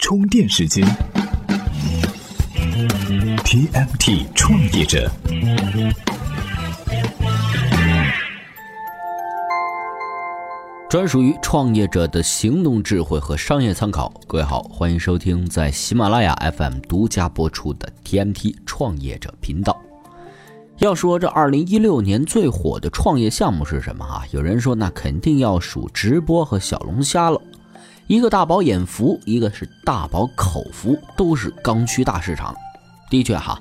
充电时间，TMT 创业者，专属于创业者的行动智慧和商业参考。各位好，欢迎收听在喜马拉雅 FM 独家播出的 TMT 创业者频道。要说这二零一六年最火的创业项目是什么啊？有人说那肯定要数直播和小龙虾了。一个大饱眼福，一个是大饱口福，都是刚需大市场。的确哈，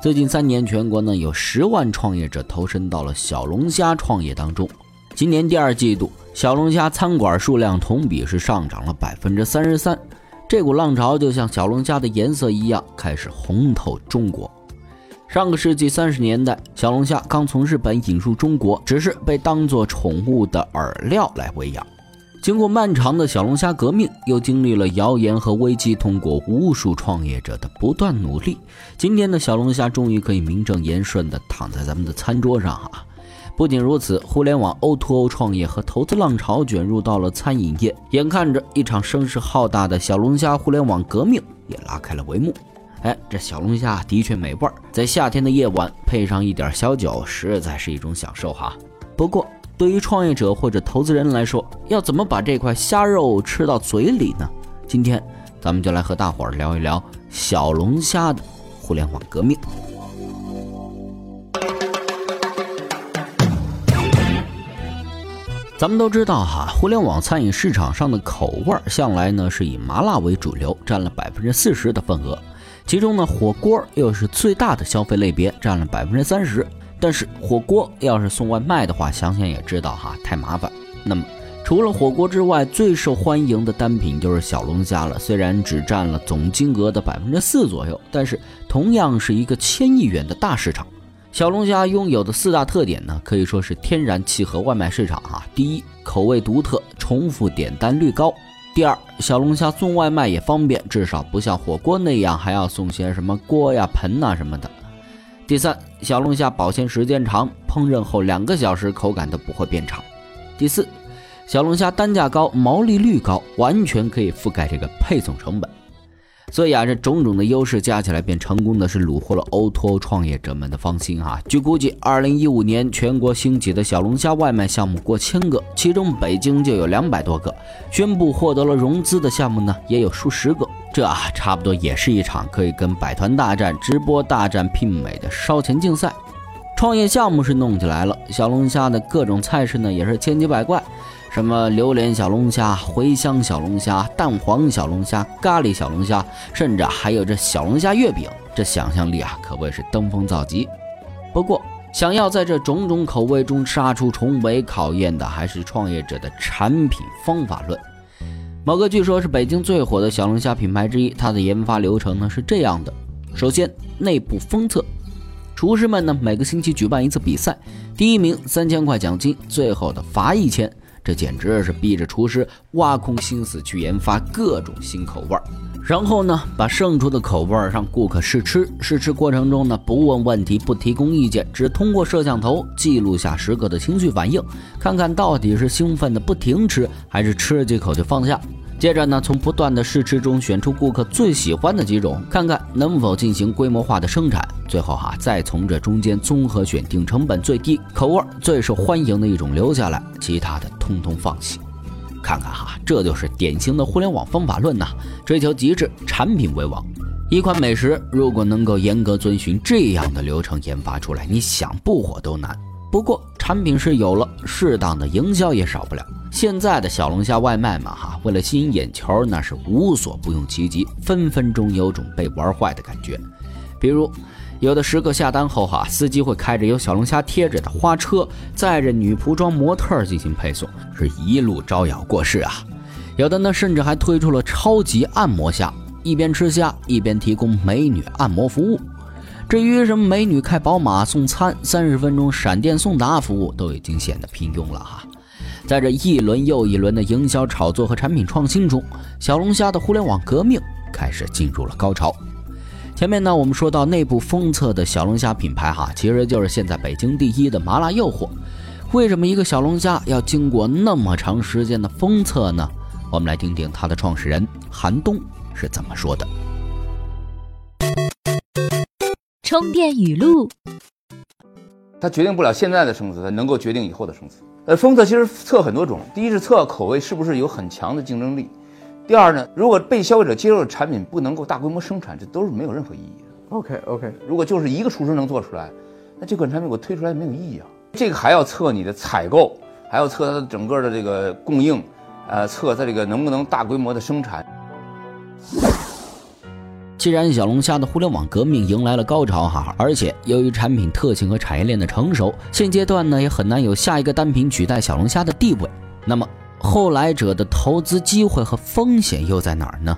最近三年全国呢有十万创业者投身到了小龙虾创业当中。今年第二季度，小龙虾餐馆数量同比是上涨了百分之三十三。这股浪潮就像小龙虾的颜色一样，开始红透中国。上个世纪三十年代，小龙虾刚从日本引入中国，只是被当作宠物的饵料来喂养。经过漫长的小龙虾革命，又经历了谣言和危机，通过无数创业者的不断努力，今天的小龙虾终于可以名正言顺地躺在咱们的餐桌上啊！不仅如此，互联网 O2O 创业和投资浪潮卷入到了餐饮业，眼看着一场声势浩大的小龙虾互联网革命也拉开了帷幕。哎，这小龙虾的确美味，在夏天的夜晚配上一点小酒，实在是一种享受哈。不过，对于创业者或者投资人来说，要怎么把这块虾肉吃到嘴里呢？今天咱们就来和大伙儿聊一聊小龙虾的互联网革命。咱们都知道哈，互联网餐饮市场上的口味向来呢是以麻辣为主流，占了百分之四十的份额，其中呢火锅又是最大的消费类别，占了百分之三十。但是火锅要是送外卖的话，想想也知道哈，太麻烦。那么除了火锅之外，最受欢迎的单品就是小龙虾了。虽然只占了总金额的百分之四左右，但是同样是一个千亿元的大市场。小龙虾拥有的四大特点呢，可以说是天然契合外卖市场哈。第一，口味独特，重复点单率高；第二，小龙虾送外卖也方便，至少不像火锅那样还要送些什么锅呀、盆呐什么的。第三，小龙虾保鲜时间长，烹饪后两个小时口感都不会变差。第四，小龙虾单价高，毛利率高，完全可以覆盖这个配送成本。所以啊，这种种的优势加起来，便成功的是虏获了 O2O 创业者们的芳心啊！据估计，二零一五年全国兴起的小龙虾外卖项目过千个，其中北京就有两百多个，宣布获得了融资的项目呢，也有数十个。这啊，差不多也是一场可以跟百团大战、直播大战媲美的烧钱竞赛。创业项目是弄起来了，小龙虾的各种菜式呢，也是千奇百怪。什么榴莲小龙虾、茴香小龙虾、蛋黄小龙虾、咖喱小龙虾，甚至还有这小龙虾月饼，这想象力啊可谓是登峰造极。不过，想要在这种种口味中杀出重围，考验的还是创业者的产品方法论。某个据说是北京最火的小龙虾品牌之一，它的研发流程呢是这样的：首先，内部封测，厨师们呢每个星期举办一次比赛，第一名三千块奖金，最后的罚一千。这简直是逼着厨师挖空心思去研发各种新口味儿，然后呢，把剩出的口味儿让顾客试吃。试吃过程中呢，不问问题，不提供意见，只通过摄像头记录下食客的情绪反应，看看到底是兴奋的不停吃，还是吃几口就放下。接着呢，从不断的试吃中选出顾客最喜欢的几种，看看能否进行规模化的生产。最后哈，再从这中间综合选定成本最低、口味最受欢迎的一种留下来，其他的通通放弃。看看哈，这就是典型的互联网方法论呐，追求极致，产品为王。一款美食如果能够严格遵循这样的流程研发出来，你想不火都难。不过产品是有了，适当的营销也少不了。现在的小龙虾外卖嘛，哈，为了吸引眼球，那是无所不用其极，分分钟有种被玩坏的感觉。比如，有的食客下单后，哈，司机会开着有小龙虾贴着的花车，载着女仆装模特进行配送，是一路招摇过市啊。有的呢，甚至还推出了超级按摩虾，一边吃虾一边提供美女按摩服务。至于什么美女开宝马送餐、三十分钟闪电送达服务，都已经显得平庸了哈。在这一轮又一轮的营销炒作和产品创新中，小龙虾的互联网革命开始进入了高潮。前面呢，我们说到内部封测的小龙虾品牌，哈，其实就是现在北京第一的麻辣诱惑。为什么一个小龙虾要经过那么长时间的封测呢？我们来听听它的创始人韩东是怎么说的。充电语录：它决定不了现在的生死，它能够决定以后的生死。呃，封测其实测很多种，第一是测口味是不是有很强的竞争力，第二呢，如果被消费者接受的产品不能够大规模生产，这都是没有任何意义的。OK OK，如果就是一个厨师能做出来，那这款产品我推出来没有意义啊。这个还要测你的采购，还要测它的整个的这个供应，呃，测它这个能不能大规模的生产。既然小龙虾的互联网革命迎来了高潮哈，而且由于产品特性和产业链的成熟，现阶段呢也很难有下一个单品取代小龙虾的地位。那么后来者的投资机会和风险又在哪儿呢？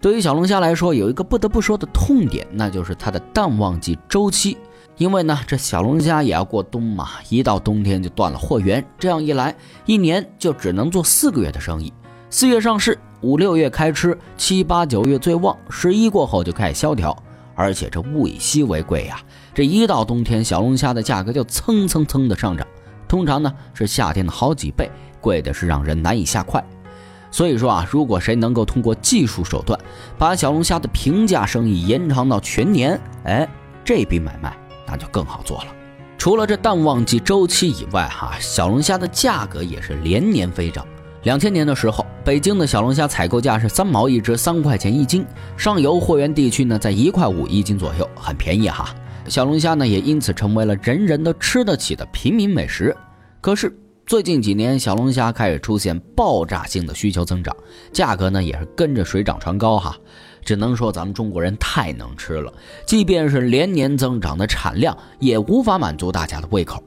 对于小龙虾来说，有一个不得不说的痛点，那就是它的淡旺季周期。因为呢，这小龙虾也要过冬嘛，一到冬天就断了货源，这样一来，一年就只能做四个月的生意。四月上市，五六月开吃，七八九月最旺，十一过后就开始萧条。而且这物以稀为贵呀，这一到冬天，小龙虾的价格就蹭蹭蹭的上涨，通常呢是夏天的好几倍，贵的是让人难以下筷。所以说啊，如果谁能够通过技术手段，把小龙虾的平价生意延长到全年，哎，这笔买卖那就更好做了。除了这淡旺季周期以外，哈，小龙虾的价格也是连年飞涨。两千年的时候，北京的小龙虾采购价是三毛一只，三块钱一斤。上游货源地区呢，在一块五一斤左右，很便宜哈。小龙虾呢，也因此成为了人人都吃得起的平民美食。可是最近几年，小龙虾开始出现爆炸性的需求增长，价格呢也是跟着水涨船高哈。只能说咱们中国人太能吃了，即便是连年增长的产量，也无法满足大家的胃口。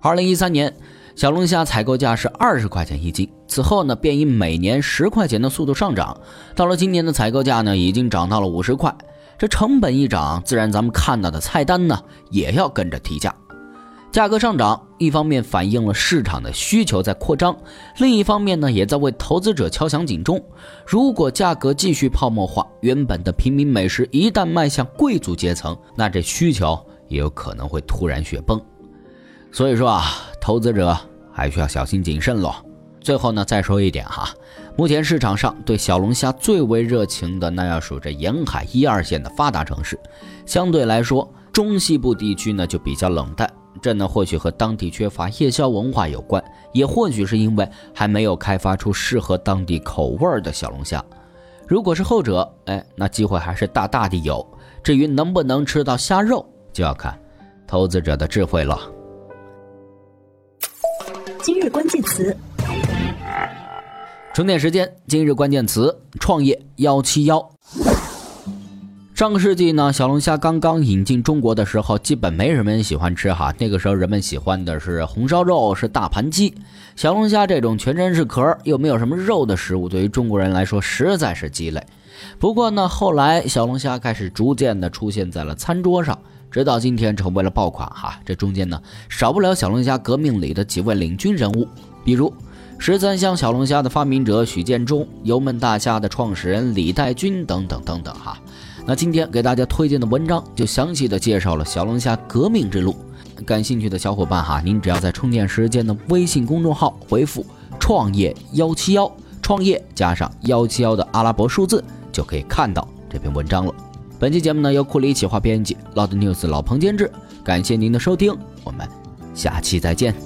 二零一三年。小龙虾采购价是二十块钱一斤，此后呢，便以每年十块钱的速度上涨，到了今年的采购价呢，已经涨到了五十块。这成本一涨，自然咱们看到的菜单呢，也要跟着提价。价格上涨，一方面反映了市场的需求在扩张，另一方面呢，也在为投资者敲响警钟。如果价格继续泡沫化，原本的平民美食一旦迈向贵族阶层，那这需求也有可能会突然雪崩。所以说啊，投资者还需要小心谨慎喽。最后呢，再说一点哈，目前市场上对小龙虾最为热情的，那要数这沿海一二线的发达城市。相对来说，中西部地区呢就比较冷淡。这呢或许和当地缺乏夜宵文化有关，也或许是因为还没有开发出适合当地口味的小龙虾。如果是后者，哎，那机会还是大大的有。至于能不能吃到虾肉，就要看投资者的智慧了。今日关键词，充电时间。今日关键词：创业幺七幺。上个世纪呢，小龙虾刚刚引进中国的时候，基本没什么人喜欢吃哈。那个时候人们喜欢的是红烧肉，是大盘鸡。小龙虾这种全身是壳又没有什么肉的食物，对于中国人来说实在是鸡肋。不过呢，后来小龙虾开始逐渐的出现在了餐桌上，直到今天成为了爆款哈。这中间呢，少不了小龙虾革命里的几位领军人物，比如十三香小龙虾的发明者许建中、油焖大虾的创始人李代军等等等等哈。那今天给大家推荐的文章就详细的介绍了小龙虾革命之路。感兴趣的小伙伴哈，您只要在充电时间的微信公众号回复“创业幺七幺”，创业加上幺七幺的阿拉伯数字，就可以看到这篇文章了。本期节目呢由库里企划编辑，Loud News 老彭监制。感谢您的收听，我们下期再见。